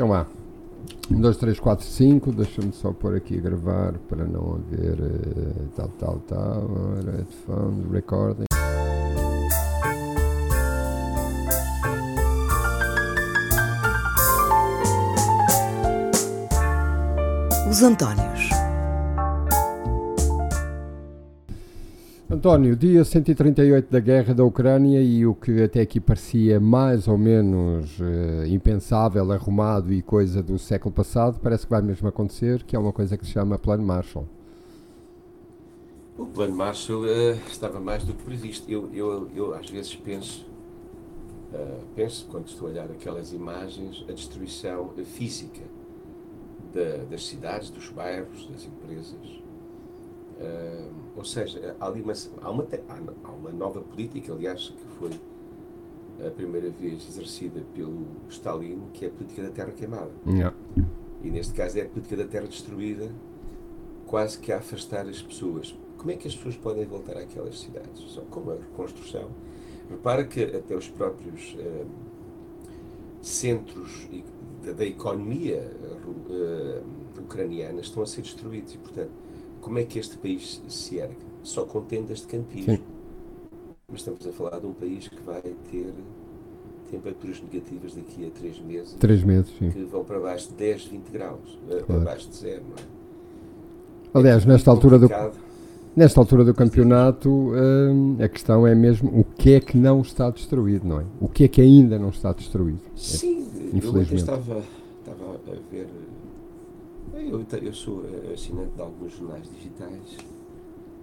Então vá. 1, 2, 3, 4, 5. Deixa-me só pôr aqui a gravar para não haver uh, tal, tal, tal. Headphones, recording. Os Antónios. António, dia 138 da guerra da Ucrânia e o que até aqui parecia mais ou menos uh, impensável, arrumado e coisa do século passado, parece que vai mesmo acontecer, que é uma coisa que se chama Plano Marshall. O Plano Marshall uh, estava mais do que previsto. Eu, eu, eu às vezes penso, uh, penso quando estou a olhar aquelas imagens, a destruição física da, das cidades, dos bairros, das empresas Uh, ou seja, há, ali uma, há, uma, há uma nova política, aliás, que foi a primeira vez exercida pelo Stalin, que é a política da terra queimada. Yeah. E neste caso é a política da terra destruída, quase que a afastar as pessoas. Como é que as pessoas podem voltar àquelas cidades? Só com a reconstrução. Repara que até os próprios uh, centros da, da economia uh, ucraniana estão a ser destruídos e, portanto, como é que este país se ergue? Só com tendas de campismo. Sim. Mas estamos a falar de um país que vai ter temperaturas negativas daqui a 3 meses. 3 meses, sim. Que vão para baixo de 10, 20 graus. Eh, claro. Para baixo de zero, não é? Aliás, é nesta altura do. Nesta altura do campeonato, hum, a questão é mesmo o que é que não está destruído, não é? O que é que ainda não está destruído? Sim, é, infelizmente. eu estava, estava a ver eu, eu sou eh, assinante de alguns jornais digitais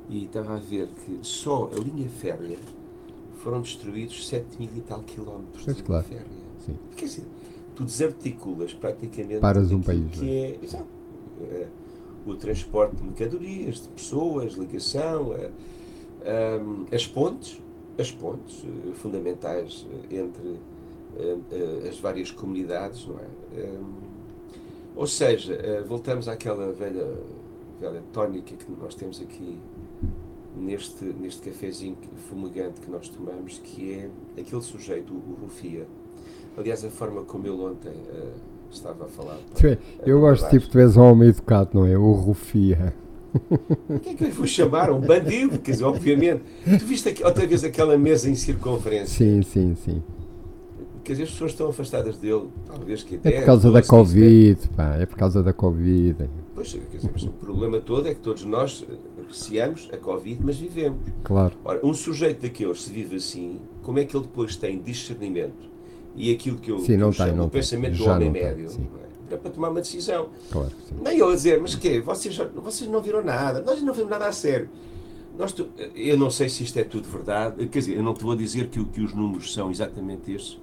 e estava a ver que só a linha férrea foram destruídos 7 mil e tal quilómetros de linha claro. férrea. Sim. Quer dizer, tu desarticulas praticamente Paras um país, que é, é exato, é, o transporte de mercadorias, de pessoas, ligação, é, as pontes, as pontes eh, fundamentais entre as várias comunidades, não é? Ou seja, eh, voltamos àquela velha, velha tónica que nós temos aqui neste, neste cafezinho fumegante que nós tomamos, que é aquele sujeito, o Rufia. Aliás, a forma como ele ontem uh, estava a falar. Para, eu gosto tipo, tu és um homem educado, não é? O Rufia. O que é que eu vou chamar? Um bandido, quer dizer, obviamente. Tu viste aqui, outra vez aquela mesa em circunferência? Sim, sim, sim quer dizer, as pessoas estão afastadas dele, talvez que até. É por causa da Covid, pá, é por causa da Covid. Pois, quer dizer, mas o problema todo é que todos nós apreciamos a Covid, mas vivemos. Claro. Ora, um sujeito daqueles, se vive assim, como é que ele depois tem discernimento e aquilo que eu, sim, não eu tem, chamo o pensamento do homem médio? É? é para tomar uma decisão. Claro, sim. Nem ele a dizer, mas quê? Vocês, vocês não viram nada, nós não vimos nada a sério. Nós, eu não sei se isto é tudo verdade, quer dizer, eu não estou a dizer que, que os números são exatamente estes,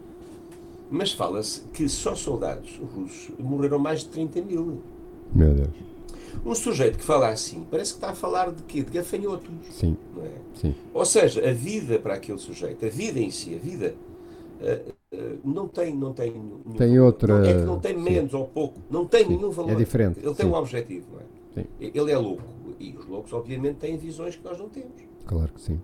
mas fala-se que só soldados russos morreram mais de 30 mil. Meu Deus. Um sujeito que fala assim, parece que está a falar de quê? De gafanhotos. Sim. É? Sim. Ou seja, a vida para aquele sujeito, a vida em si, a vida, uh, uh, não tem. Não tem, nenhum tem outra. Não, é que não tem menos sim. ou pouco, não tem sim. nenhum valor. É diferente. Ele tem sim. um objetivo, não é? Sim. Ele é louco. E os loucos, obviamente, têm visões que nós não temos. Claro que sim.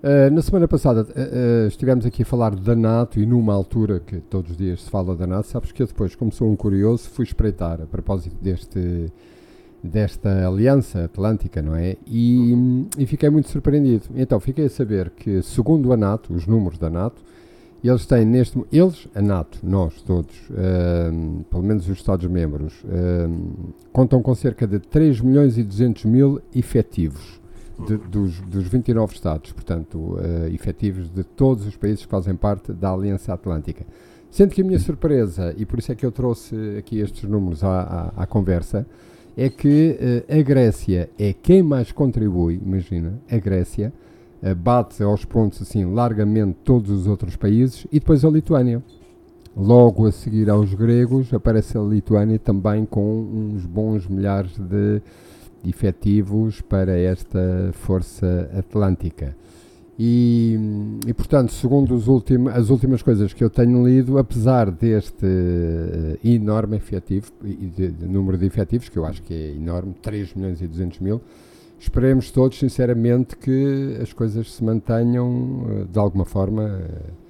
Uh, na semana passada uh, uh, estivemos aqui a falar da NATO e numa altura que todos os dias se fala da NATO, sabes que eu depois, como sou um curioso, fui espreitar a propósito deste, desta aliança atlântica, não é? E, e, fiquei muito surpreendido. Então, fiquei a saber que, segundo a NATO, os números da NATO, eles têm neste eles, a NATO, nós todos, pelo menos os Estados-membros, contam com cerca de 3 milhões e 200 mil efetivos de, dos, dos 29 Estados, portanto, uh, efetivos de todos os países que fazem parte da Aliança Atlântica. Sendo que a minha surpresa, e por isso é que eu trouxe aqui estes números à, à, à conversa, é que uh, a Grécia é quem mais contribui, imagina, a Grécia uh, bate aos pontos assim largamente todos os outros países e depois a Lituânia. Logo a seguir aos gregos aparece a Lituânia também com uns bons milhares de efetivos para esta Força Atlântica. E, e portanto, segundo ultim, as últimas coisas que eu tenho lido, apesar deste uh, enorme efetivo, de, de, número de efetivos, que eu acho que é enorme, 3 milhões e 200 mil, esperemos todos, sinceramente, que as coisas se mantenham uh, de alguma forma. Uh,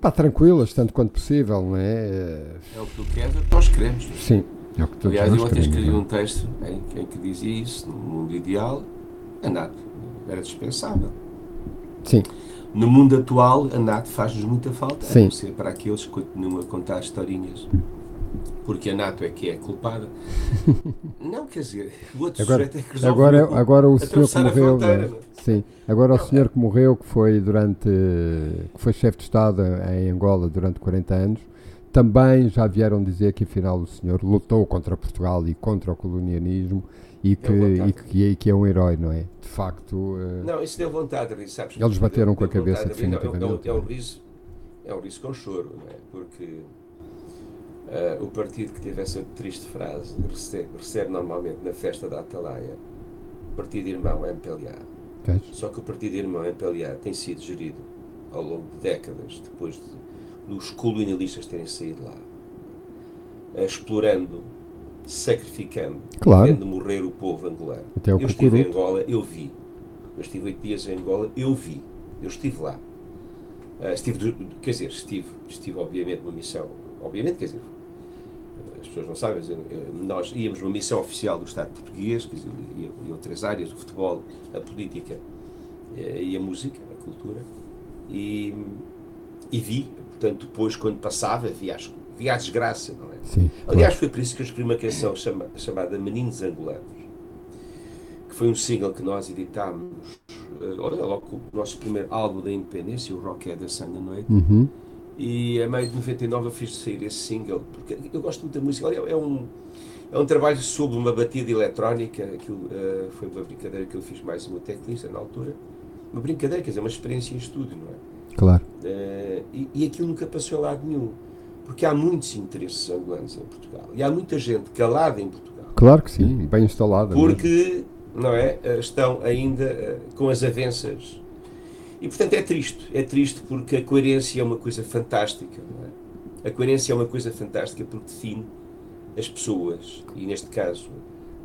Pá, tranquilas, tanto quanto possível, não é? É o que tu queres, é o que nós queremos. Sim, é o que todos Aliás, eu ontem escrevi não é? um texto em, em que dizia isso, no mundo ideal, a NAT era dispensável. Sim, No mundo atual, a NAT faz-nos muita falta, a Sim. não ser para aqueles que continuam a contar historinhas. Porque a NATO é que é culpada. Não, quer dizer, o outro Agora, sujeito é que resolve agora, o- agora o senhor que a morreu. fronteira, não é? Sim, agora o senhor que morreu, que foi durante. que foi chefe de Estado em Angola durante 40 anos, também já vieram dizer que afinal o senhor lutou contra Portugal e contra o colonialismo e que, e que, e que é um herói, não é? De facto. eh, Não, isso deu vontade de rir, sabes? Eles bateram Deu- com a cabeça, de. Não, é- definitivamente. É, um- é um riso, é um riso com choro, não é? Porque ah, o partido que teve essa triste frase recebe, recebe normalmente na festa da Atalaia partido irmão MPLA. tens? Só que o partido irmão MPLA tem sido gerido ao longo de décadas, depois de, dos colonialistas terem saído lá, explorando, sacrificando, Claro. morrer o povo angolano. Até eu estive em. Angola, eu vi. Eu estive oito dias em Angola, eu vi. Eu estive lá. Ah, estive, quer dizer, estive, estive obviamente numa missão, obviamente, quer dizer, as pessoas não sabem, eh, nós íamos numa missão oficial do Estado português, quer dizer, iam, iam três áreas, o futebol, a política eh, e a música, a cultura, e, e vi, portanto, depois, quando passava, via, as- via a desgraça, não é? Sim. Aliás, foi por isso que eu escrevi uma canção chama- chamada Meninos Angolanos, que foi um single que nós editámos, eh, olha, logo o nosso primeiro álbum da independência, o Rock é da da Noite, Uhum. e a meio de 99 eu fiz sair esse single, porque eu gosto muito da música, olha, é um, é um trabalho sobre uma batida eletrónica, aquilo eh, foi uma brincadeira que eu fiz mais uma teclista na altura, uma brincadeira, quer dizer, uma experiência em estúdio, não é? Claro. Eh, e, e aquilo nunca passou a lado nenhum. Porque há muitos interesses angolanos em Portugal. E há muita gente calada em Portugal. Claro que sim, bem instalada. mesmo. Porque, não é? eh, Estão ainda eh, com as avanças. E portanto é triste. É triste porque a coerência é uma coisa fantástica, é? A coerência é uma coisa fantástica porque define as pessoas, e neste caso,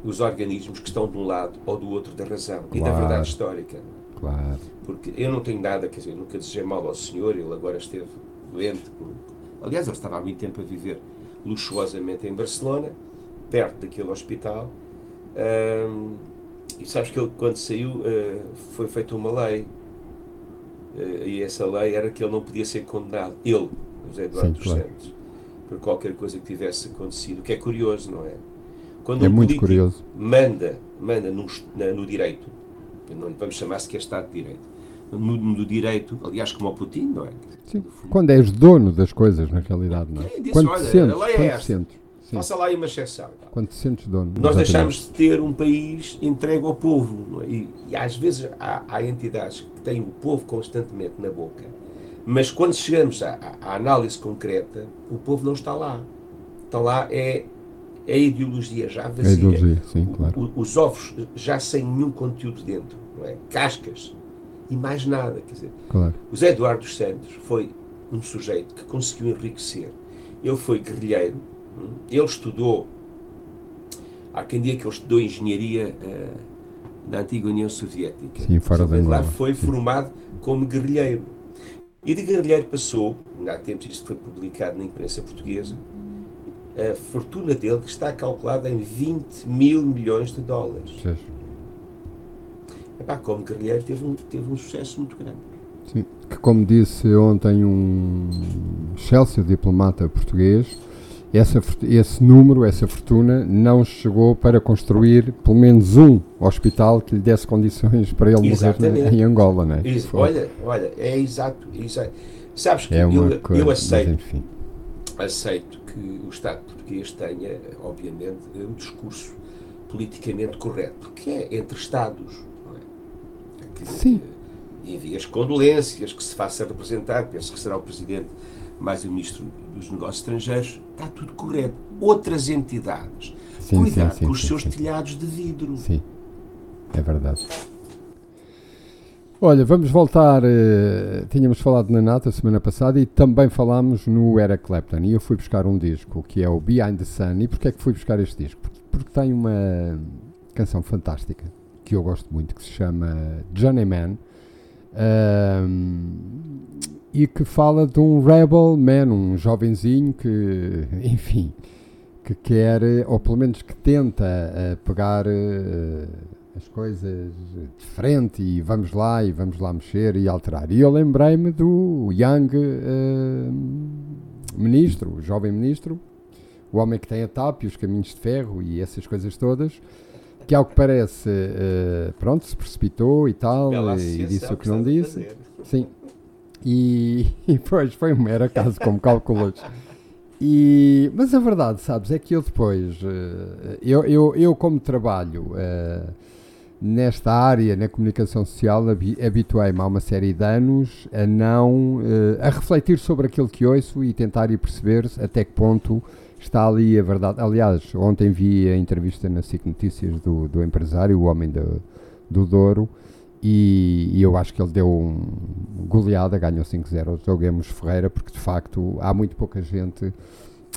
os organismos que estão de um lado ou do outro da razão e da Claro. verdade histórica. é? Claro. Porque eu não tenho nada, quer dizer, nunca desejei mal ao senhor, ele agora esteve doente. Aliás, ele estava há muito tempo a viver luxuosamente em Barcelona, perto daquele hospital. Ahm, e sabes que ele, quando saiu, ah, foi feita uma lei. Ah, e essa lei era que ele não podia ser condenado, ele, José Eduardo Sim, dos claro. Santos, por qualquer coisa que tivesse acontecido. O que é curioso, não é? Quando É um muito curioso. manda, manda no, no direito, não lhe vamos chamar sequer Estado de Direito, no, no direito, aliás, como o Putin, não é? Sim. Quando és dono das coisas, na realidade, não é? Disse, Quando olha, te sentes, a lei é esta. sentes. Sim. Faça lá uma exceção. e tal. Quando te sentes dono. Nós deixamos de ter um país entregue ao povo. é? E, e às vezes há, há entidades que têm o povo constantemente na boca, mas quando chegamos à, à- análise concreta, o povo não está lá. Está lá é, é a ideologia já A vazia. ideologia, sim, claro. o- os ovos já sem nenhum conteúdo dentro, não é? Cascas e mais nada. Quer dizer, claro. o Zé Eduardo dos Santos foi um sujeito que conseguiu enriquecer. Ele foi guerrilheiro, hum, ele estudou. Há quem diga que ele estudou engenharia eh, na antiga União Soviética. Sim, fora da lá Angola, foi sim. formado como guerrilheiro. E de guerrilheiro passou, há tempos isto foi publicado na imprensa portuguesa, a fortuna dele que está calculada em 20 mil milhões de dólares. Pois. Epá, como guerrilheiro teve um, teve um sucesso muito grande. Sim. Que como disse ontem um Chelsea diplomata português, essa, esse número, essa fortuna, não chegou para construir pelo menos um hospital que lhe desse condições para ele morrer Exatamente. na- em Angola, não é? Isso, olha, olha, é exato. exato. Sabes que é eu, coisa, eu aceito, enfim. aceito que o Estado português tenha, obviamente, um discurso politicamente correto, porque é entre Estados. Que- Sim. que envia as condolências, que se faça representar, penso que será o Presidente mais o Ministro dos Negócios Estrangeiros, está tudo correto. Outras entidades, Sim, cuidado sim, com os sim, seus telhados de vidro. Sim, é verdade. Olha, vamos voltar. eh, tínhamos falado na Nata semana passada e também falámos no Eric Clapton. E eu fui buscar um disco que é o Behind the Sun. E porquê é que fui buscar este disco? Porque, porque tem uma canção fantástica que eu gosto muito que se chama Johnny Man. Um, e que fala de um rebel man, um jovenzinho que, enfim, que quer, ou pelo menos que tenta uh, pegar uh, as coisas de frente e vamos lá e vamos lá mexer e alterar. E eu lembrei-me do Young uh, ministro, o jovem ministro, o homem que tem a TAP e os caminhos de ferro e essas coisas todas, que ao que parece, pronto, se precipitou e tal, e disse o que não disse. Sim. E, e pois foi um mero acaso, como calculas. E, mas a verdade, sabes, é que eu depois, uh, eu, eu, eu como trabalho uh, nesta área, na comunicação social, habituei-me há uma série de anos a não, uh, a refletir sobre aquilo que ouço e tentar ir perceber até que ponto está ali a verdade. Aliás, ontem vi a entrevista na SIC Notícias do, do empresário, o homem do, do Douro, e, e, eu acho que ele deu um goleada, ganhou 5-0 ao Joguemos Ferreira, porque de facto há muito pouca gente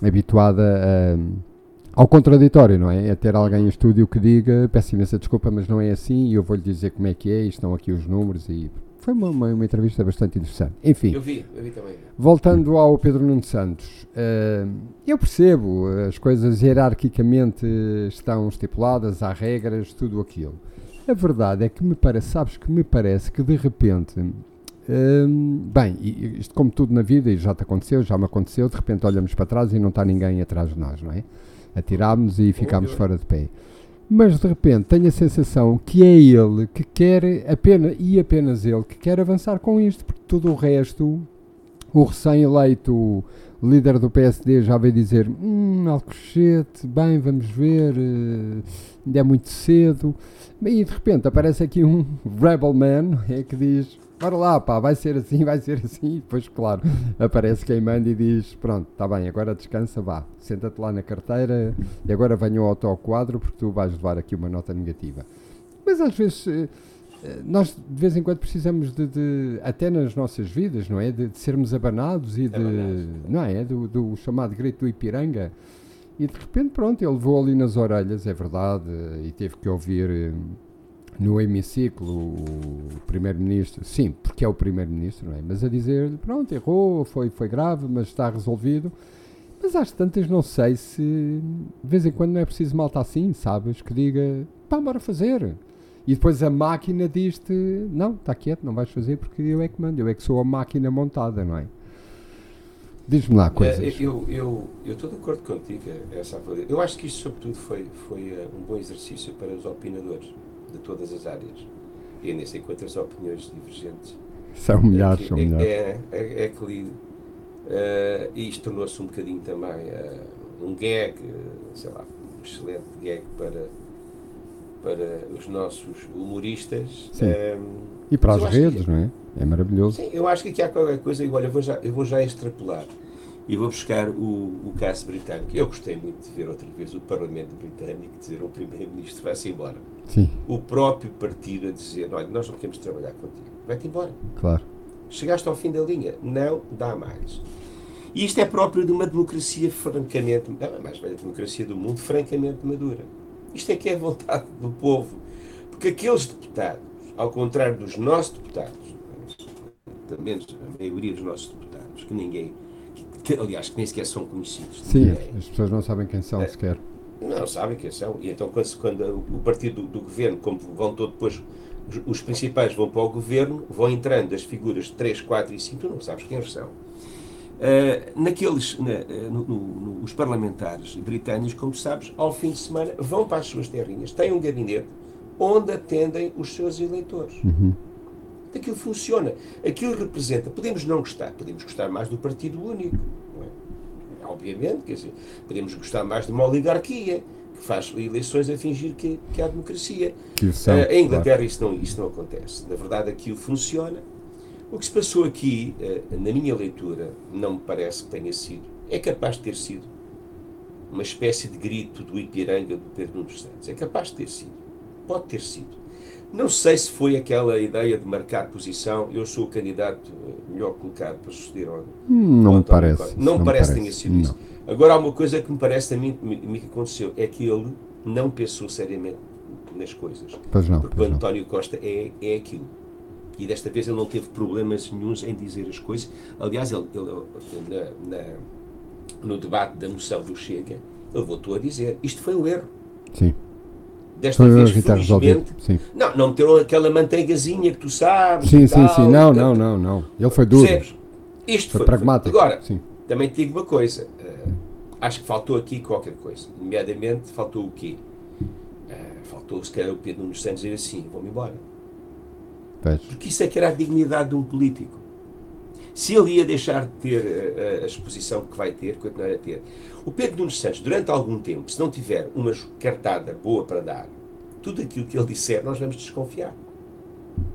habituada a, ao contraditório, não é? A ter alguém em estúdio que diga, peço imensa desculpa, mas não é assim, e eu vou-lhe dizer como é que é, e estão aqui os números, e foi uma, uma, uma, entrevista bastante interessante. Enfim, eu vi, eu vi também. voltando ao Pedro Nuno Santos, uh, eu percebo, as coisas hierarquicamente estão estipuladas, há regras, tudo aquilo. A verdade é que me parece, sabes que me parece que de repente, hum, bem, isto como tudo na vida, e já te aconteceu, já me aconteceu, de repente olhamos para trás e não está ninguém atrás de nós, não é? Atirámos e ficámos fora de pé. Mas de repente tenho a sensação que é ele que quer apenas, e apenas ele, que quer avançar com isto, porque tudo o resto, o recém-eleito líder do PSD já veio dizer: Hum, Alcochete, bem, vamos ver, ainda é muito cedo. E de repente aparece aqui um Rebel Man é, que diz: Bora lá, pá, vai ser assim, vai ser assim. E depois, claro, aparece quem manda e diz: Pronto, está bem, agora descansa, vá, senta-te lá na carteira e agora venha o autoquadro porque tu vais levar aqui uma nota negativa. Mas às vezes eh, eh, nós de vez em quando precisamos de, de até nas nossas vidas, não é? De, de sermos abanados e de, abanados. não é? Do, do, chamado grito do Ipiranga. E de repente, pronto, ele levou ali nas orelhas, é verdade, e teve que ouvir eh, no hemiciclo o primeiro-ministro, sim, porque é o primeiro-ministro, não é? Mas a dizer, pronto, errou, foi, foi grave, mas está resolvido. Mas às tantas não sei se de vez em quando não é preciso malta assim, sabes? Que diga, pá, bora fazer. E depois a máquina diz-te, não, está quieto, não vais fazer porque eu é que mando, eu é que sou a máquina montada, não é? Diz-me lá coisas. É, eu, estou de acordo contigo, essa Eu acho que isto, sobretudo, foi, foi uh, um bom exercício para os opinadores de todas as áreas. E nem sei quantas opiniões divergentes. São milhares, é, são milhares. É, é, é que li. Uh, e isto tornou-se um bocadinho também uh, um gag, sei lá, um excelente gag para, para os nossos humoristas. Um, e para as redes, que, não é? É maravilhoso. Sim, eu acho que aqui há qualquer coisa, e olha, eu vou já, eu vou já extrapolar e vou buscar o, o caso britânico. Eu gostei muito de ver outra vez o Parlamento Britânico dizer ao Primeiro-Ministro: vai-se embora. Sim. O próprio partido a dizer: olha, nós não queremos trabalhar contigo, vai-te embora. Claro. Chegaste ao fim da linha, não dá mais. E isto é próprio de uma democracia francamente, a mais velha democracia do mundo, francamente madura. Isto é que é a vontade do povo. Porque aqueles deputados, ao contrário dos nossos deputados, também a maioria dos nossos deputados, que ninguém, que, aliás, que nem sequer são conhecidos. Sim, ninguém, as pessoas não sabem quem são é, sequer. Não sabem quem são. E então, quando, quando o partido do, do, governo, como vão todos depois, os, os, principais vão para o governo, vão entrando as figuras 3, 4 e 5, tu não sabes quem são. Uh, naqueles, na, no, no, no, os parlamentares britânicos, como sabes, ao fim de semana vão para as suas terrinhas, têm um gabinete onde atendem os seus eleitores. Uhum. Aquilo funciona. Aquilo representa. Podemos não gostar, podemos gostar mais do Partido Único. É? Obviamente, quer dizer, podemos gostar mais de uma oligarquia que faz eleições a fingir que, que há democracia. Que são, uh, em Inglaterra claro. isso, não, isso não acontece. Na verdade, aquilo funciona. O que se passou aqui, uh, na minha leitura, não me parece que tenha sido. É capaz de ter sido uma espécie de grito do Ipiranga do Pedro Nunes Santos. É capaz de ter sido. Pode ter sido. Não sei se foi aquela ideia de marcar posição, eu sou o candidato eh, melhor colocado para suceder ao, hum, Não me parece. Não, me parece que tenha sido não. isso. Agora, há uma coisa que me parece a mim, me, que aconteceu, é que ele não pensou seriamente nas coisas. Pois não, porque pois o António não. Costa é, é aquilo. E desta vez ele não teve problemas nenhums em dizer as coisas. Aliás, ele, ele na, na, no debate da moção do Chega, ele voltou a dizer: isto foi um erro. Sim. Desta vez, felizmente, Sim, não, não meteram aquela manteigazinha que tu sabes. sim, sim. tal, sim. Não, não, não, não. Ele foi duro. Percebes? Isto Foi foi, pragmático. Agora, Sim. também te digo uma coisa. eh, acho que faltou aqui qualquer coisa. Nomeadamente, faltou o quê? Eh, faltou, se calhar, o Pedro Nunes Santos dizer assim: vou-me embora. Pois. Porque isso é que era a dignidade de um político. Se ele ia deixar de ter eh, a, a exposição que vai ter, continuar a ter. O Pedro Nunes Santos, durante algum tempo, se não tiver uma cartada boa para dar, tudo aquilo que ele disser, nós vamos desconfiar.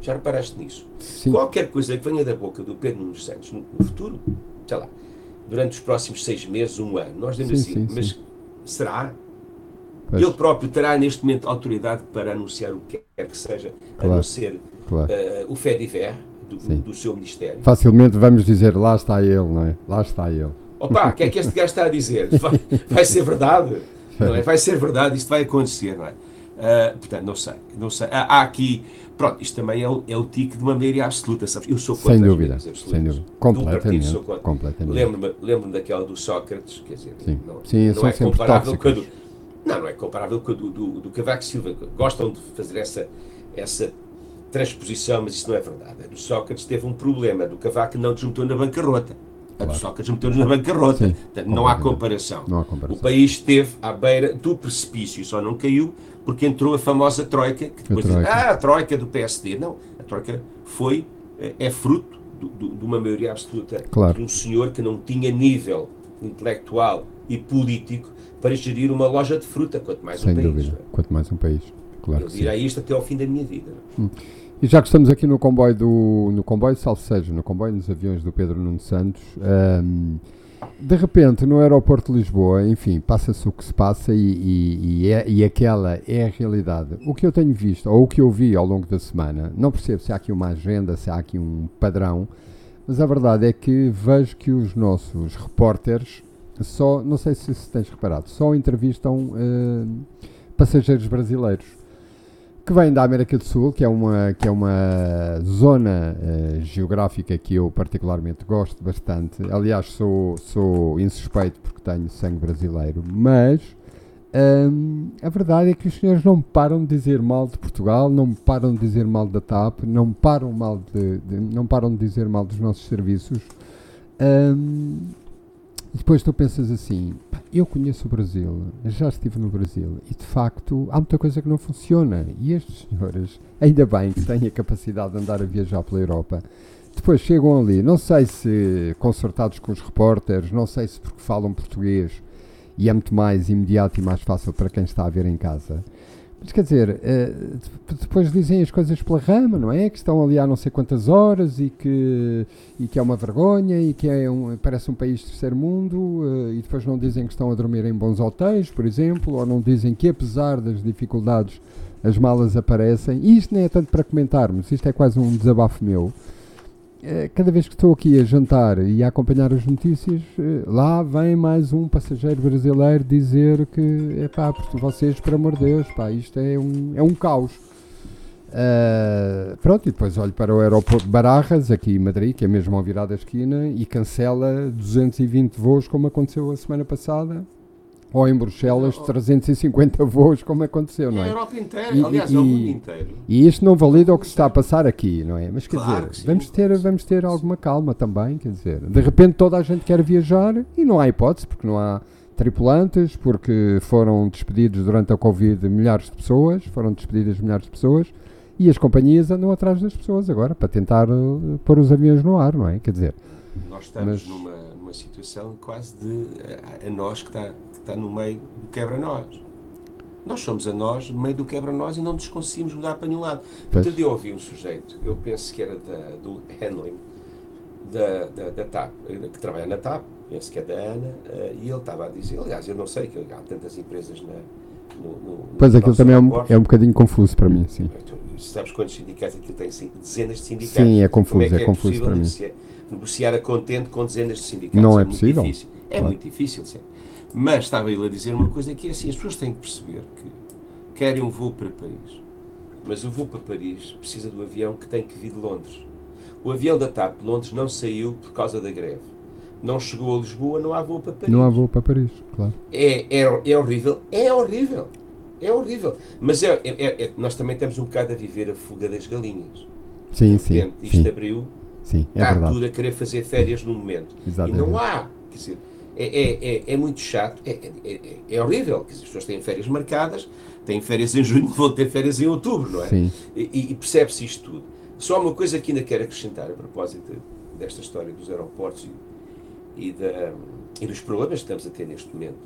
Já reparaste nisso? Sim. Qualquer coisa que venha da boca do Pedro Nunes Santos no, futuro, sei lá, durante os próximos seis meses, um ano, nós dizemos Sim, assim, sim, mas sim. será? Pois. Ele próprio terá neste momento autoridade para anunciar o que quer que seja, a Claro. não ser Claro. eh, o fé diver do, do seu ministério. Facilmente vamos dizer, lá está ele, não é? Lá está ele. Opa, o que é que este gajo está a dizer? Vai, vai ser verdade? Não é? Vai ser verdade, isto vai acontecer, não é? Ah, portanto, não sei, não sei. Há, há aqui, pronto, isto também é o, é o tique de uma maioria absoluta, sabes? Eu sou contra Sem dúvida, sem dúvida. Completamente. completamente. Lembro-me lembro daquela do Sócrates, quer dizer, Sim. não, Sim, não é comparável com a do, tóxicos. não, não é comparável com a do, do, do Cavaco Silva. Gostam de fazer essa, essa transposição, mas isso não é verdade. Do Sócrates teve um problema, do Cavaco não desmeteu na bancarrota. A Claro. Sócrates meteu-nos na bancarrota. Sim, Portanto, não há comparação. Não há O comparação. país esteve à beira do precipício, só não caiu porque entrou a famosa Troika, que depois diz, Troika. ah, a Troika do PSD. Não, a Troika foi, eh, é fruto do- do- de uma maioria absoluta Claro. de um senhor que não tinha nível intelectual e político para gerir uma loja de fruta, quanto mais Sem um país. dúvida. Quanto mais um país. Claro Eu que direi isto até ao fim da minha vida. E já que estamos aqui no comboio do no comboio, salvo seja, no comboio nos aviões do Pedro Nuno Santos, ahm, de repente no aeroporto de Lisboa, enfim, passa-se o que se passa e, e, e, é- e aquela é a realidade. O que eu tenho visto, ou o que eu vi ao longo da semana, não percebo se há aqui uma agenda, se há aqui um padrão, mas a verdade é que vejo que os nossos repórteres só, não sei se, se tens reparado, só entrevistam ahm, passageiros brasileiros que vem da América do Sul, que é uma, que é uma zona eh, geográfica que eu particularmente gosto bastante. Aliás, sou, sou insuspeito porque tenho sangue brasileiro, mas hum, a verdade é que os senhores não param de dizer mal de Portugal, não param de dizer mal da TAP, não param, mal de, de- não param de dizer mal dos nossos serviços. Hum, e depois tu pensas assim, "Pá, eu conheço o Brasil, já estive no Brasil e de facto há muita coisa que não funciona. E estes senhores, ainda bem que têm a capacidade de andar a viajar pela Europa, depois chegam ali, não sei se concertados com os repórteres, não sei se porque falam português e é muito mais imediato e mais fácil para quem está a ver em casa. Mas quer dizer, eh, de- depois dizem as coisas pela rama, não é? Que estão ali há não sei quantas horas e que, e que é uma vergonha e que é um, parece um país de terceiro mundo eh, e depois não dizem que estão a dormir em bons hotéis, por exemplo, ou não dizem que apesar das dificuldades as malas aparecem. E isto nem é tanto para comentarmos, isto é quase um desabafo meu. Eh, Cada vez que estou aqui a jantar e a acompanhar as notícias, eh, lá vem mais um passageiro brasileiro dizer que, porque vocês, por amor de Deus, pá, isto é um, é um caos. Eh, pronto, e depois olho para o aeroporto de Barajas, aqui em Madrid, que é mesmo ao virar da esquina, e cancela 220 voos, como aconteceu a semana passada, ou em Bruxelas, 350 voos, como aconteceu, não É a é? Europa inteira, E- aliás, e- é o mundo inteiro. E isto não valida o que se está a passar aqui, não é? Mas quer Claro dizer, que vamos, ter, vamos ter alguma calma também, quer dizer. De repente toda a gente quer viajar e não há hipótese, porque não há tripulantes, porque foram despedidos durante a Covid milhares de pessoas, foram despedidas milhares de pessoas, e as companhias andam atrás das pessoas agora para tentar eh, pôr os aviões no ar, não é? Quer dizer, Nós estamos Mas- numa, numa situação quase de a, a nós que está, que está no meio do quebra-nós. Nós somos a nós no meio do quebra-nós e não nos conseguimos mudar para nenhum lado. Pois. Outro dia eu ouvi um sujeito, eu penso que era da, do handling, da, da, da TAP, que trabalha na TAP, penso que é da Ana, eh, e ele estava a dizer, aliás, eu não sei que há tantas empresas na, no, no, pois aquilo também é um, é um bocadinho confuso para mim, sim. Sabes quantos sindicatos aquilo tem? Dezenas de sindicatos. Sim, é Como confuso, é, que é confuso para mim. negociar, negociar a contente com dezenas de sindicatos? Não é muito possível. Difícil. É Claro. muito difícil, sim. Mas estava ele a dizer uma coisa que é assim, as pessoas têm que perceber que querem um voo para Paris, mas o voo para Paris precisa do avião que tem que vir de Londres. O avião da TAP de Londres não saiu por causa da greve. Não chegou a Lisboa, não há voo para Paris. Não há voo para Paris, claro. É, é, é horrível? É horrível. É horrível. Mas é, é, é, nós também estamos um bocado a viver a fuga das galinhas. Sim, sim. Repente, isto sim. abriu, Sim, é está verdade. tudo a querer fazer férias no momento. Exatamente. E não há. Quer dizer, é, é, é, é muito chato, é, é, é, é horrível. Quer dizer, as pessoas têm férias marcadas, têm férias em junho, vão ter férias em outubro, não é? Sim. E, e percebe-se isto tudo. Só uma coisa que ainda quero acrescentar a propósito desta história dos aeroportos e, e, da, e dos problemas que estamos a ter neste momento.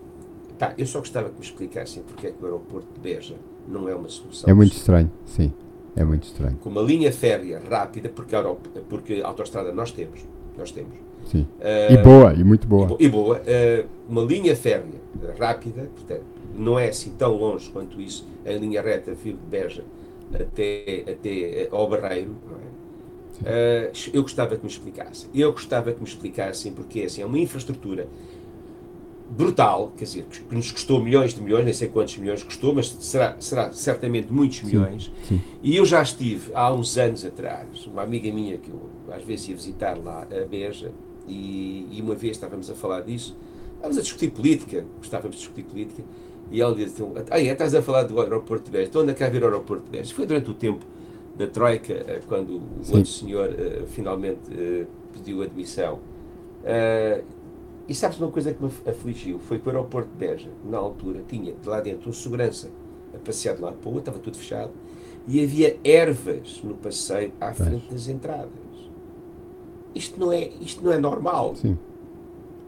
Pá, eu só gostava que me explicassem porque é que o aeroporto de Beja não é uma solução. É muito estranho, sim. É muito estranho. Com uma linha férrea rápida, porque a, porque a autostrada nós temos. Nós temos. Sim. Ah, E boa, e muito boa. bo- E boa. eh, uma linha férrea rápida, portanto, não é assim tão longe quanto isso, a linha reta vir de Beja até, até eh, ao Barreiro, não é? Eh, eu gostava que me explicassem. Eu gostava que me explicassem porque assim, é uma infraestrutura brutal, quer dizer, que nos custou milhões de milhões, nem sei quantos milhões custou, mas será, será certamente muitos milhões. sim. E eu já estive há uns anos atrás, uma amiga minha que eu às vezes ia visitar lá a Beja, e, e uma vez estávamos a falar disso, estávamos a discutir política, gostávamos de discutir política, e ela disse, ah, é, estás a falar do aeroporto de Beja, então anda cá a ver o aeroporto de Beja. Foi durante o tempo da Troika, eh, quando o Sim. outro senhor eh, finalmente eh, pediu admissão. Ah, e sabes uma coisa que me afligiu? Foi que o aeroporto de Beja, na altura, tinha de lá dentro um segurança a passear de lado para o outro, estava tudo fechado, e havia ervas no passeio à frente das entradas. Isto não é, isto não é normal. Sim,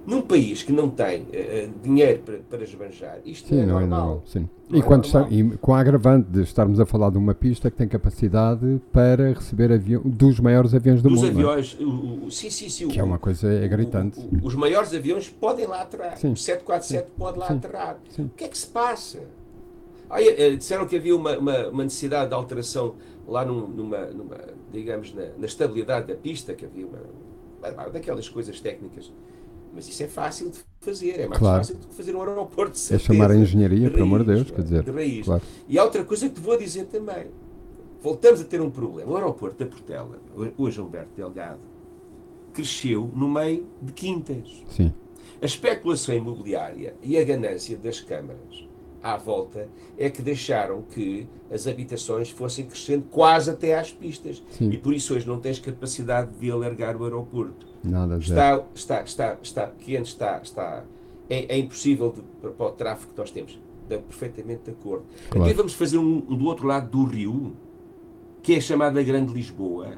Num país que não tem eh, dinheiro para, para esbanjar, isto sim, é não é normal. normal. Sim. Não E, é quando está, normal. e com a agravante de estarmos a falar de uma pista que tem capacidade para receber avião, dos maiores aviões do Dos mundo. não é? aviões, o, o, sim, sim, sim. Que é o- uma coisa é gritante. o- os maiores aviões podem lá aterrar. Sim. O 747 pode lá Sim. aterrar. Sim. O que é que se passa? Ah, eh, disseram que havia uma, uma, uma necessidade de alteração lá num- numa, numa, digamos, na, na estabilidade da pista, que havia uma, uma- daquelas coisas técnicas. Mas isso é fácil de fazer, é mais Claro. fácil do que fazer um aeroporto de É chamar a engenharia, pelo amor de Deus, quer é? dizer. De raiz. Claro. E há outra coisa que te vou dizer também. Voltamos a ter um problema. O aeroporto da Portela, hoje Humberto Delgado, cresceu no meio de quintas. Sim, A especulação imobiliária e a ganância das câmaras à volta é que deixaram que as habitações fossem crescendo quase até às pistas. Sim. E por isso hoje não tens capacidade de alargar o aeroporto. Nada. Está, está, está, está, que antes está, está, é, é impossível de- para o tráfego que nós temos. Estou perfeitamente de acordo. Claro. Aqui vamos fazer um, um do outro lado do rio, que é chamada Grande Lisboa.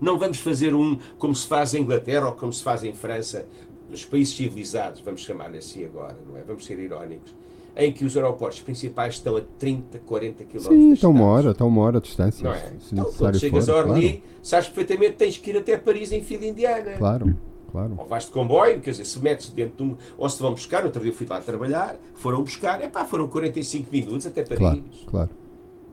Não vamos fazer um como se faz em Inglaterra ou como se faz em França, nos países civilizados, vamos chamar assim agora, não é? Vamos ser irónicos, em que os aeroportos principais estão a 30, 40 km Sim, estão uma hora, estão uma hora de distância. Não é? Então, quando chegas for, a Orly, claro. sabes perfeitamente que tens que ir até Paris em fila indiana. Claro, claro. Ou vais de comboio, quer dizer, se metes dentro de um. Ou se vão buscar, outro dia eu fui lá trabalhar, foram buscar, é pá, foram 45 minutos até Paris. Claro, claro,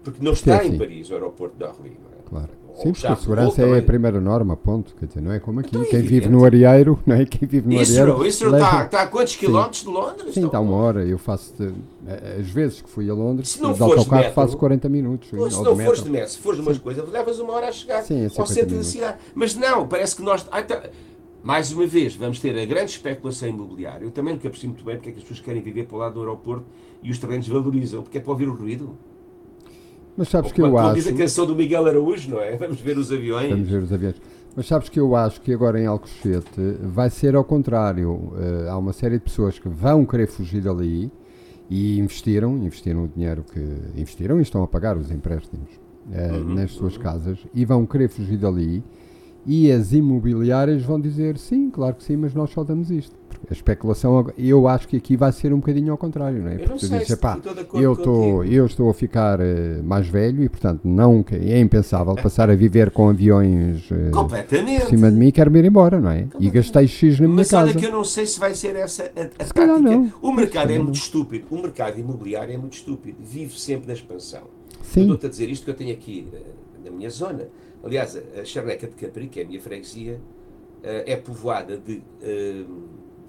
Porque não Porque é está em assim. Paris o aeroporto de Orly, não é? claro. Sim, porque a segurança é a primeira norma, ponto. Quer dizer, não é como aqui. Então é Quem vive evidente. no Arieiro, não é? Quem vive no Isso, Arieiro. isso leva- está, está a quantos quilómetros de Londres? Sim, Então, está uma hora. Eu faço. de- eh, As vezes que fui a Londres, Se não de fores de autocarro metro- faço 40 minutos. Ou se não fores de metro, se fores de umas coisas, levas uma hora a chegar Sim, é ao 50 centro da cidade. Mas não, parece que nós. Ah, então, mais uma vez, vamos ter a grande especulação imobiliária. Eu também nunca percebi muito bem porque é que as pessoas querem viver para o lado do aeroporto e os terrenos valorizam, porque é para ouvir o ruído. Mas sabes que eu acho. a canção do Miguel Araújo, não é? Vamos ver os aviões. Vamos ver os aviões. Mas sabes que eu acho que agora em Alcochete vai ser ao contrário. Eh, há uma série de pessoas que vão querer fugir dali e investiram, investiram o dinheiro que investiram e estão a pagar os empréstimos eh, Uhum, nas suas casas e vão querer fugir dali e as imobiliárias vão dizer sim, claro que sim, mas nós só damos isto. A especulação, eu acho que aqui vai ser um bocadinho ao contrário, não é? Eu não Porque tu sei dizes, se "Epá, estou de acordo eu estou, eu estou a ficar eh, mais velho e, portanto, não, é impensável passar a viver com aviões Completamente. por cima de mim e quero-me ir embora, não é? E gastei X na minha Mas casa. olha que eu não sei se vai ser essa a, a Se tática. não. O mercado é muito não. estúpido. O mercado imobiliário é muito estúpido. Vive sempre na expansão. Eu estou-te a dizer isto que eu tenho aqui eh, na minha zona. Aliás, a- Charneca de Capri, que é a minha freguesia, é povoada de,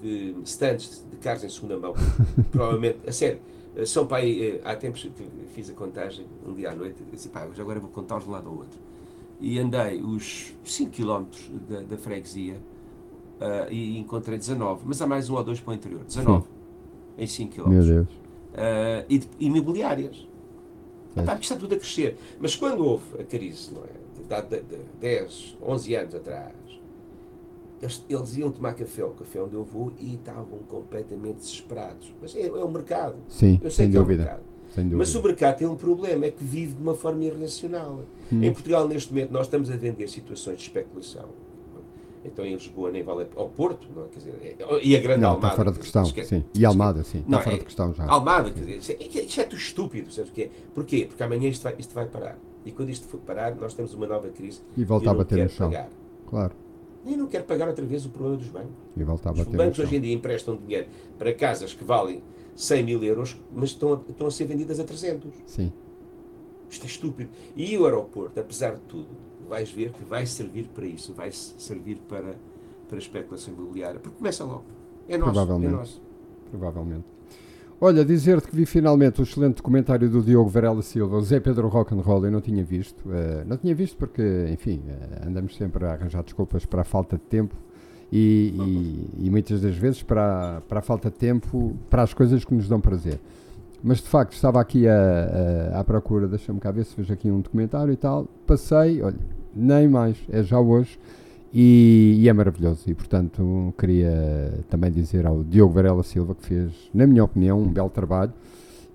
de stands de carros em segunda mão. Provavelmente, a sério, Eh, São pai, eh, há tempos que fiz a contagem, um dia à noite, disse, pá, agora vou contar de um lado ao outro. E andei os 5 km da, da freguesia ah, e encontrei 19, mas há mais um ou dois para o interior. 19 em 5 km. Meu Deus. Ah, e de imobiliárias. É. Epá, está tudo a crescer. Mas quando houve a crise, não é? De, há de, de 10, 11 anos atrás, eles, eles iam tomar café ao café onde eu vou e estavam completamente desesperados. Mas é, é o mercado. Sim, Eu sei sem que é o dúvida. mercado. Sem dúvida. Mas o mercado tem um problema, é que vive de uma forma irracional. Hum. Em Portugal, neste momento, nós estamos a vender situações de especulação. Então, em Lisboa, nem vale. Ao Porto, não, é? quer dizer, é- e a grande Não, Almada. está fora de questão. esquece- Sim. E Almada, sim. Está Não, fora é- de questão já. Almada, quer dizer, é, é tudo estúpido, sabes o que é? Porquê? Porque amanhã isto vai, isto vai parar. E quando isto for parar, nós temos uma nova crise. E volta a bater no chão. pagar. Claro. Nem não quero pagar outra vez o problema dos bancos. E volta a Os bater no bancos hoje em dia emprestam dinheiro para casas que valem 100 mil euros, mas estão a, estão a ser vendidas a 300. Sim. Isto é estúpido. E o aeroporto, apesar de tudo, vais ver que vai servir para isso, vai servir para, para a especulação imobiliária. Porque começa logo. É nosso. É Provavelmente. nosso. Provavelmente. Olha, dizer-te que vi finalmente o excelente documentário do Diogo Varela Silva, o Zé Pedro Rock and Roll, eu não tinha visto. eh, não tinha visto porque, enfim, eh, andamos sempre a arranjar desculpas para a falta de tempo e, e- e muitas das vezes para, para a falta de tempo para as coisas que nos dão prazer. Mas de facto estava aqui a- a- à procura, deixa-me cá ver se vejo aqui um documentário e tal. Passei, olha, nem mais, é já hoje. E, e é maravilhoso. E portanto queria também dizer ao Diogo Varela Silva que fez, na minha opinião, um belo trabalho.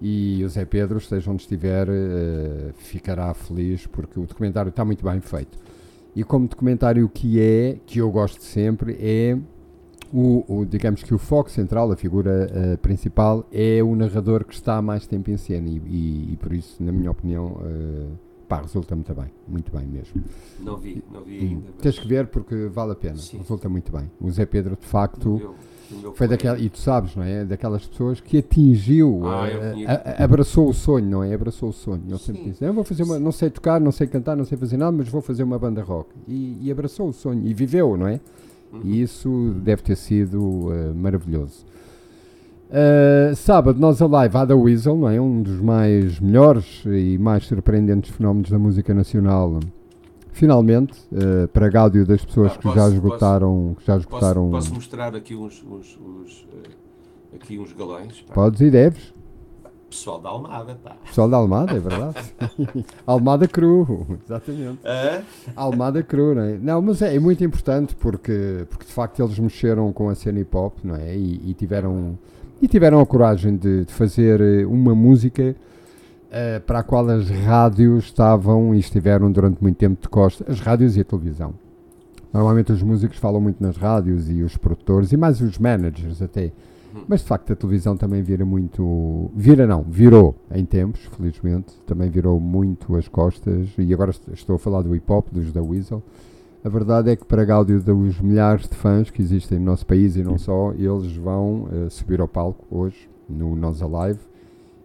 E o Zé Pedro, esteja onde estiver, eh, ficará feliz porque o documentário está muito bem feito. E como documentário que é, que eu gosto sempre, é o, o- digamos que o foco central, a figura eh, principal, é o narrador que está mais tempo em cena. E, e- e por isso, na minha opinião, eh, pá, resulta muito bem. Muito bem mesmo. Não vi, não vi ainda. mas Tens que ver porque vale a pena. Sim. Resulta muito bem. O Zé Pedro, de facto, meu- foi daquela, e tu sabes, não é? Daquelas pessoas que atingiu, Ah, eh, eu a- a- abraçou o sonho, não é? Abraçou o sonho. Ele sempre disse: Eu vou fazer uma, não sei tocar, não sei cantar, não sei fazer nada, mas vou fazer uma banda rock. E, e abraçou o sonho e viveu, não é? Uhum. E isso deve ter sido eh, maravilhoso. Uh, sábado, nós a live há da Weasel, não é? Um dos mais melhores e mais surpreendentes fenómenos da música nacional. Finalmente, uh, para gáudio das pessoas Ah, que posso- já posso- esgotaram. que já Posso, esgotaram posso mostrar aqui uns, uns, uns, eh, aqui uns galões? pá. Podes e deves. Pessoal da Almada, pá. Pessoal da Almada, é verdade. Almada Cru, exatamente. Almada Cru, não é? Não, mas é, é muito importante porque, porque de facto eles mexeram com a cena hip hop, não é? E, e tiveram, e tiveram a coragem de, de fazer eh, uma música eh, para a qual as rádios estavam e estiveram durante muito tempo de costas, as rádios e a televisão. Normalmente os músicos falam muito nas rádios e os produtores e mais os managers até. Mas de facto a televisão também vira muito. Vira não, virou em tempos, felizmente. Também virou muito as costas. E agora est- estou a falar do hip hop, dos da Weasel. A verdade é que para Gáudio dos milhares de fãs que existem no nosso país e não só, eles vão eh, subir ao palco hoje, no Nós Alive.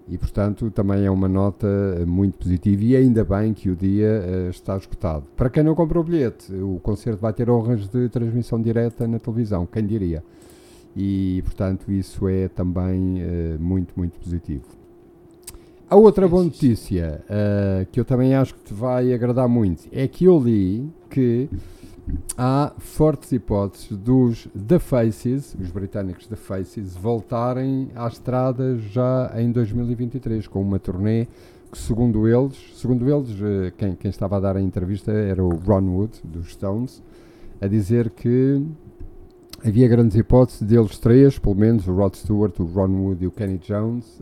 E portanto também é uma nota eh, muito positiva e ainda bem que o dia eh, está esgotado. Para quem não comprou o bilhete, o concerto vai ter honras de transmissão direta na televisão, quem diria? E portanto isso é também eh, muito, muito positivo. A outra boa notícia eh, que eu também acho que te vai agradar muito. É que eu li que há fortes hipóteses dos The Faces, os britânicos The Faces, voltarem à estrada já em 2023 com uma turnê que segundo eles, segundo eles, eh, quem, quem estava a dar a entrevista era o Ron Wood dos Stones, a dizer que havia grandes hipóteses deles três, pelo menos o Rod Stewart, o Ron Wood e o Kenny Jones,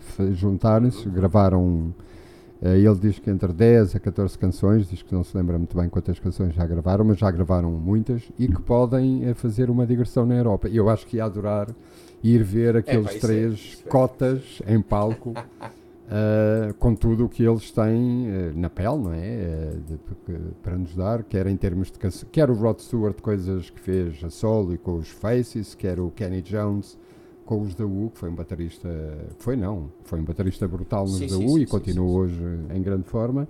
fa- juntarem-se, gravaram. eh, ele diz que entre 10 a 14 canções, diz que não se lembra muito bem quantas canções já gravaram, mas já gravaram muitas e que podem eh, fazer uma digressão na Europa. Eu acho que ia adorar ir ver aqueles é- três é. cotas em palco. Uh, com tudo o que eles têm uh, na pele, não é? Uh, de- para nos dar, quer em termos de canção, quer o Rod Stewart, coisas que fez a solo e com os Faces, quer o Kenny Jones com os da U, que foi um baterista, foi não, foi um baterista brutal nos Sim, da sim, U sim, e sim, continua hoje em grande forma.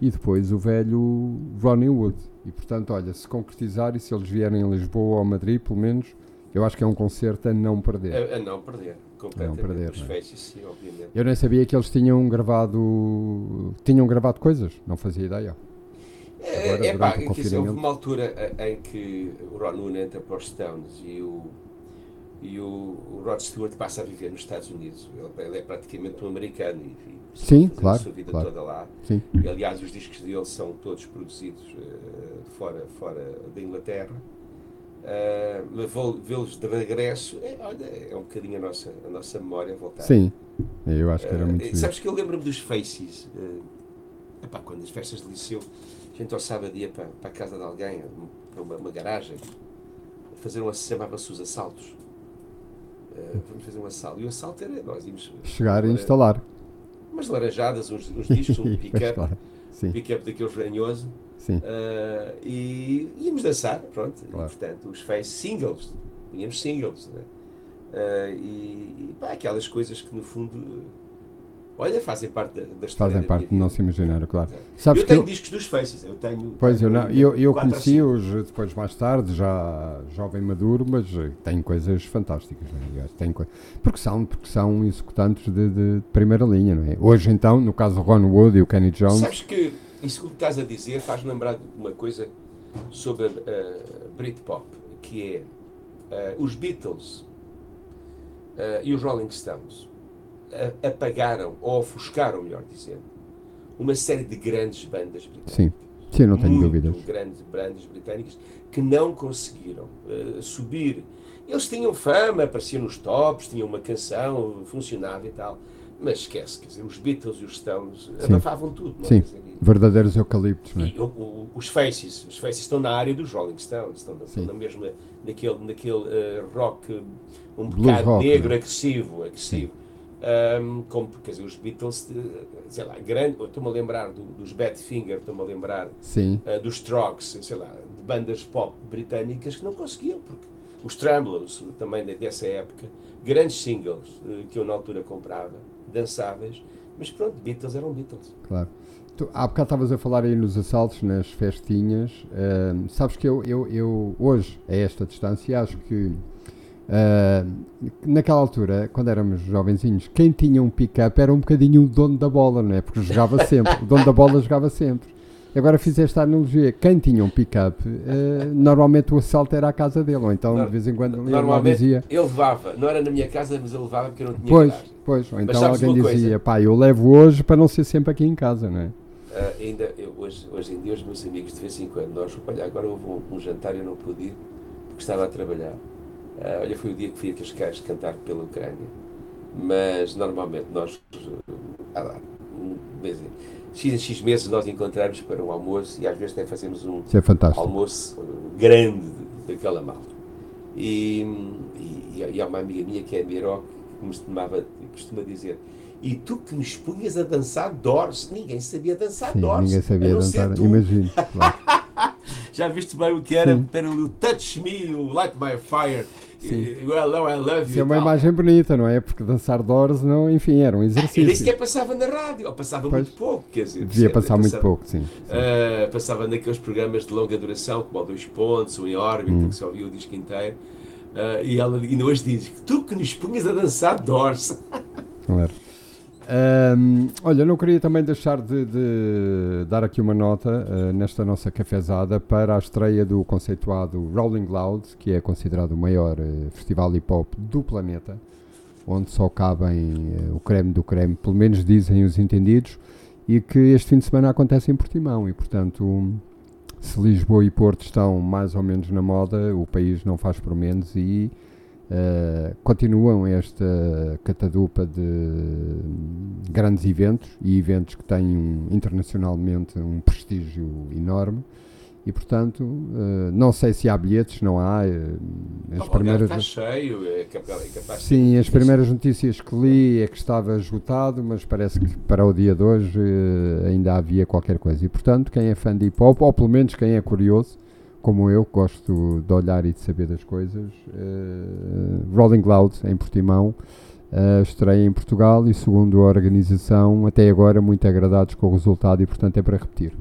E depois o velho Ronnie Wood. E portanto, olha, se concretizar e se eles vierem a Lisboa ou Madrid, pelo menos, eu acho que é um concerto a não perder. A, a não perder. Completamente. perder, não é? Faces, sim, obviamente. Eu nem sabia que eles tinham gravado. Tinham gravado coisas, não fazia ideia. É, Agora, é pá, durante o dizer, houve uma altura em que o Ron Wood entra para os Stones e o, e o, Rod Stewart passa a viver nos Estados Unidos. Ele, ele é praticamente um americano e, e Sim, claro, a sua vida claro. toda lá. Sim. E, aliás, os discos dele são todos produzidos eh, fora, fora da Inglaterra. Mas vou vê-los de regresso, é, olha, é um bocadinho a nossa, a nossa memória voltar. Sim, eu acho que era Eh, muito. giro. sabes que eu lembro-me dos Faces. eh, epá, quando as festas de liceu, a gente ao sábado ia para, para a casa de alguém, para uma, uma garagem, fazer um chamava-se os assaltos. Eh, vamos fazer um assalto. E o assalto era nós íamos Chegar e instalar. umas laranjadas, uns, uns discos, um pick-up, claro. Sim, pick-up daqueles ranhoso, sim. eh, e íamos dançar, pronto. Claro. E portanto, os Faces singles, tínhamos singles, né? Eh, e, e pá, aquelas coisas que no fundo, olha, fazem parte da, da história Fazem da parte do nosso imaginário, claro. Sabes eu tenho eu, discos dos Faces, eu tenho. Pois, eu, não, eu, eu conheci-os depois mais tarde, já jovem maduro, mas tem coisas fantásticas, não é? Tem coi- porque, são, porque são executantes de, de primeira linha, não é? Hoje então, no caso do Ron Wood e o Kenny Jones, Sabes que isso que estás a dizer faz-me lembrar de uma coisa sobre a Britpop, que é eh, os Beatles eh, e os Rolling Stones apagaram, ou ofuscaram, melhor dizendo, uma série de grandes bandas britânicas. sim, sim, não tenho dúvidas. grandes bandas britânicas que não conseguiram eh, subir. Eles tinham fama, apareciam nos tops, tinham uma canção, funcionava e tal. Mas esquece, quer dizer, os Beatles e os Stones abafavam tudo. é? Sim. Dizer, Verdadeiros eucaliptos, não é? e o- o- os Faces, os Faces estão na área dos Rolling Stones, estão, estão na mesma, naquele, naquele eh, rock um Blues bocado rock, negro, né? agressivo, agressivo. Ahm, como, quer dizer, os Beatles, eh, sei lá, grande, estou-me a lembrar do- dos Badfinger, estou-me a lembrar eh, dos Strokes, sei lá, de bandas pop britânicas que não conseguiam, porque os Trembles, também de- dessa época, grandes singles eh, que eu na altura comprava, dançáveis, mas pronto, Beatles eram Beatles. claro. Tu, há bocado estavas a falar aí nos assaltos, nas festinhas. ahm, sabes que eu, eu, eu hoje, a esta distância, acho que ahm, naquela altura, quando éramos jovenzinhos, quem tinha um pick-up era um bocadinho o dono da bola, não é? Porque jogava sempre. o dono da bola jogava sempre. Agora fiz esta analogia. Quem tinha um pick-up, eh, normalmente o assalto era à casa dele, ou então de vez em quando Normalmente dizia. ele levava, não era na minha casa, mas ele levava porque eu não tinha Pois, garagem. pois, ou então alguém coisa? dizia, pá, eu levo hoje para não ser sempre aqui em casa, não é? Ah, ainda, eu, hoje, hoje em dia, os meus amigos, de vez em quando, nós, olha, agora houve um, um jantar e eu não pude ir porque estava a trabalhar. Ah, olha, foi o dia que fui a Cascais cantar pela Ucrânia. Mas normalmente nós, ah, lá, um, X em X meses nós encontramos para um almoço e às vezes até fazemos um é almoço grande daquela malta. E, e, e há uma amiga minha que é Miró que costumava, costuma dizer e tu que nos punhas a dançar Doors, ninguém sabia dançar Sim, Doors. ninguém sabia dançar, imagino. Claro. Já viste bem o que era? Sim. Era o Touch Me, o Light My Fire, Sim. e, Hello, I Love Isso You. é uma e imagem bonita, não é? Porque dançar Doors, não, enfim, era um E nem exercício. sequer passava na rádio, ou passava Pois. muito pouco, quer dizer. Devia passar muito Passava- pouco, sim. sim. Uh, passava naqueles programas de longa duração, como o Dois Pontos, o Em Órbita, Hum. que só ouvia o disco inteiro. Uh, e ela ainda hoje diz tu que nos punhas a dançar Doors. Claro. Ahm, olha, não queria também deixar de, de dar aqui uma nota ah, nesta nossa cafezada para a estreia do conceituado Rolling Loud, que é considerado o maior eh, festival hip hop do planeta, onde só cabem eh, o creme do creme, pelo menos dizem os entendidos, e que este fim de semana acontece em Portimão e, portanto, se Lisboa e Porto estão mais ou menos na moda, o país não faz por menos e Uh, continuam esta catadupa de grandes eventos e eventos que têm um- internacionalmente um prestígio enorme. E portanto uh, não sei se há bilhetes, não há uh, as O primeiras está cheio, é capaz, é capaz de sim, as primeiras notícias que li é que estava esgotado mas parece que para o dia de hoje ainda havia qualquer coisa. E portanto quem é fã de hip hop ou pelo menos quem é curioso como eu, que gosto de olhar e de saber das coisas. eh, Rolling Loud, em Portimão, eh, estreia em Portugal e, segundo a organização, até agora muito agradados com o resultado e, portanto, é para repetir.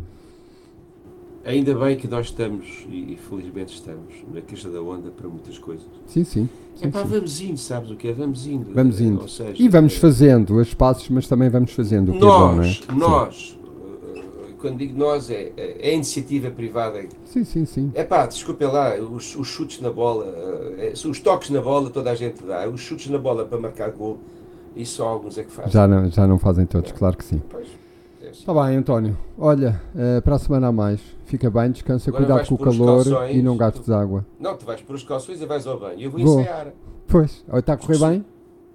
Ainda bem que nós estamos, e felizmente estamos, na queixa da onda para muitas coisas. Sim, sim. É pá, vamos indo, sabes o que é? Vamos indo. Vamos indo. Seja, E vamos é, fazendo os passos, mas também vamos fazendo o que é bom, não é? Nós, nós, quando digo nós, é, é a iniciativa privada. Sim, sim, sim. É pá, desculpem lá, os, os chutes na bola, eh, é, os toques na bola toda a gente dá, os chutes na bola para marcar gol, isso só alguns é que fazem. Já não, já não fazem todos, claro que sim. Pois, é assim. Está bem, António. Olha, eh, para a semana a mais. Fica bem, descansa, Agora cuidado com o calor calções, e não gastes tu- água. Não, tu vais por os calções e vais ao banho. Eu vou, Vou. ensaiar. Pois, está a correr bem?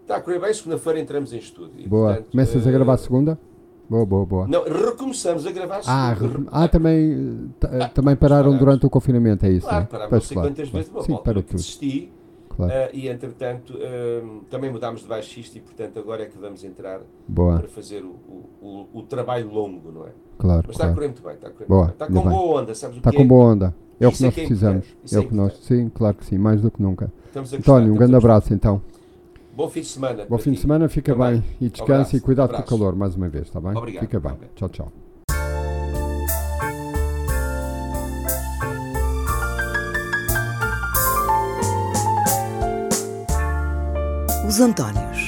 Está a correr bem, segunda-feira entramos em estúdio. E, Boa. portanto, Começas a eh, gravar segunda? Boa, boa, boa. Não, recomeçamos a gravar Ah, re- ah, também, Ah, também pararam durante o confinamento, é isso? Claro, né? parámos não sei claro, quantas claro. vezes, Sim, uma para altura que tudo. desisti Claro. ah, e entretanto ah, também mudámos de baixista e portanto agora é que vamos entrar Boa, para fazer o, o, o, trabalho longo, não é? claro. Mas está a claro. correr muito bem, está a correr Boa, muito bem. Está com bem. boa onda, sabes o Está com é? boa onda. É o que é nós é precisamos. É é o que nós. Sim, claro que sim, mais do que nunca. A António, um grande a abraço então. Bom fim de semana. Bom fim de semana, fica Também. bem e descansa Abraço, e cuidado com o calor mais uma vez, está bem? Obrigado, Fica bem. Tchau, tchau. Os Antônios.